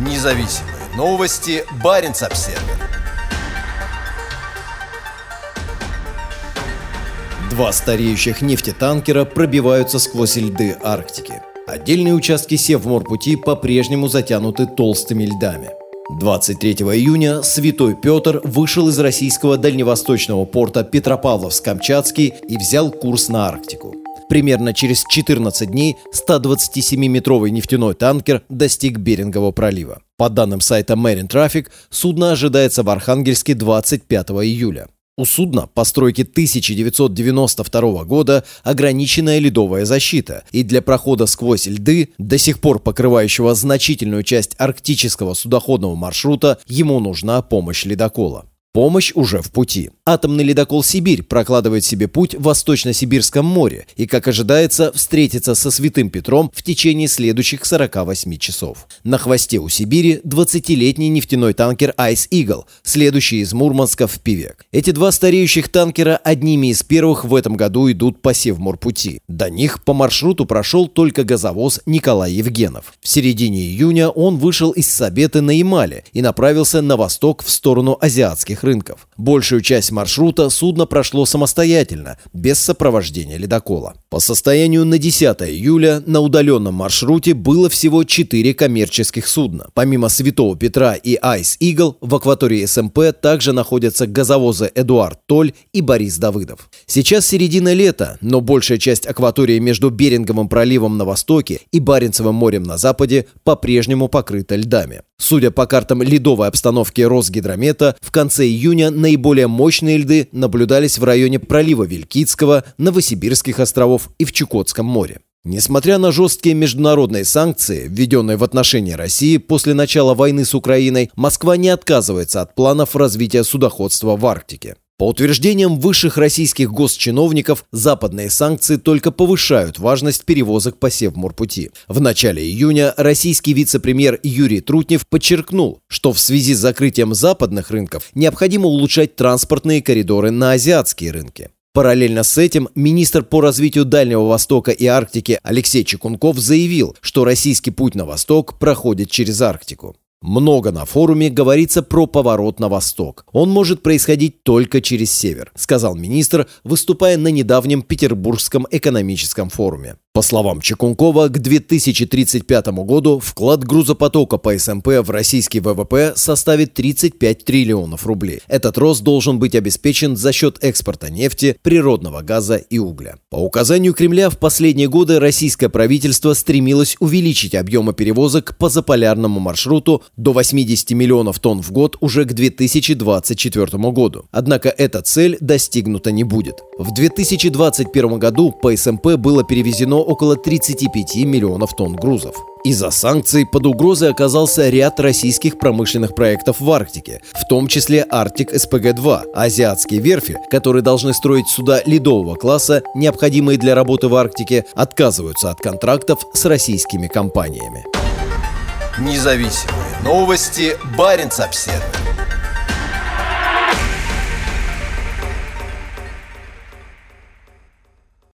Независимые новости. Барин обсерва Два стареющих нефтетанкера пробиваются сквозь льды Арктики. Отдельные участки Севморпути по-прежнему затянуты толстыми льдами. 23 июня Святой Петр вышел из российского дальневосточного порта Петропавловск-Камчатский и взял курс на Арктику. Примерно через 14 дней 127-метровый нефтяной танкер достиг Берингового пролива. По данным сайта Marine Traffic, судно ожидается в Архангельске 25 июля. У судна постройки 1992 года ограниченная ледовая защита, и для прохода сквозь льды, до сих пор покрывающего значительную часть арктического судоходного маршрута, ему нужна помощь ледокола. Помощь уже в пути. Атомный ледокол «Сибирь» прокладывает себе путь в Восточно-Сибирском море и, как ожидается, встретится со Святым Петром в течение следующих 48 часов. На хвосте у Сибири 20-летний нефтяной танкер «Айс Игл», следующий из Мурманска в Пивек. Эти два стареющих танкера одними из первых в этом году идут по Севморпути. До них по маршруту прошел только газовоз Николай Евгенов. В середине июня он вышел из Сабеты на Ямале и направился на восток в сторону азиатских мировых рынков. Большую часть маршрута судно прошло самостоятельно, без сопровождения ледокола. По состоянию на 10 июля на удаленном маршруте было всего 4 коммерческих судна. Помимо Святого Петра и Айс Игл, в акватории СМП также находятся газовозы Эдуард Толь и Борис Давыдов. Сейчас середина лета, но большая часть акватории между Беринговым проливом на востоке и Баренцевым морем на западе по-прежнему покрыта льдами. Судя по картам ледовой обстановки Росгидромета, в конце июня наиболее мощные льды наблюдались в районе пролива Вилькицкого, Новосибирских островов и в Чукотском море. Несмотря на жесткие международные санкции, введенные в отношении России после начала войны с Украиной, Москва не отказывается от планов развития судоходства в Арктике. По утверждениям высших российских госчиновников, западные санкции только повышают важность перевозок по Севморпути. В начале июня российский вице-премьер Юрий Трутнев подчеркнул, что в связи с закрытием западных рынков необходимо улучшать транспортные коридоры на азиатские рынки. Параллельно с этим министр по развитию Дальнего Востока и Арктики Алексей Чекунков заявил, что российский путь на восток проходит через Арктику. Много на форуме говорится про поворот на восток. Он может происходить только через север, сказал министр, выступая на недавнем Петербургском экономическом форуме. По словам Чекункова, к 2035 году вклад грузопотока по СМП в российский ВВП составит 35 триллионов рублей. Этот рост должен быть обеспечен за счет экспорта нефти, природного газа и угля. По указанию Кремля в последние годы российское правительство стремилось увеличить объемы перевозок по заполярному маршруту до 80 миллионов тонн в год уже к 2024 году. Однако эта цель достигнута не будет. В 2021 году по СМП было перевезено около 35 миллионов тонн грузов. Из-за санкций под угрозой оказался ряд российских промышленных проектов в Арктике, в том числе Арктик СПГ-2. Азиатские верфи, которые должны строить суда ледового класса, необходимые для работы в Арктике, отказываются от контрактов с российскими компаниями. Независимые новости. Барин обседный.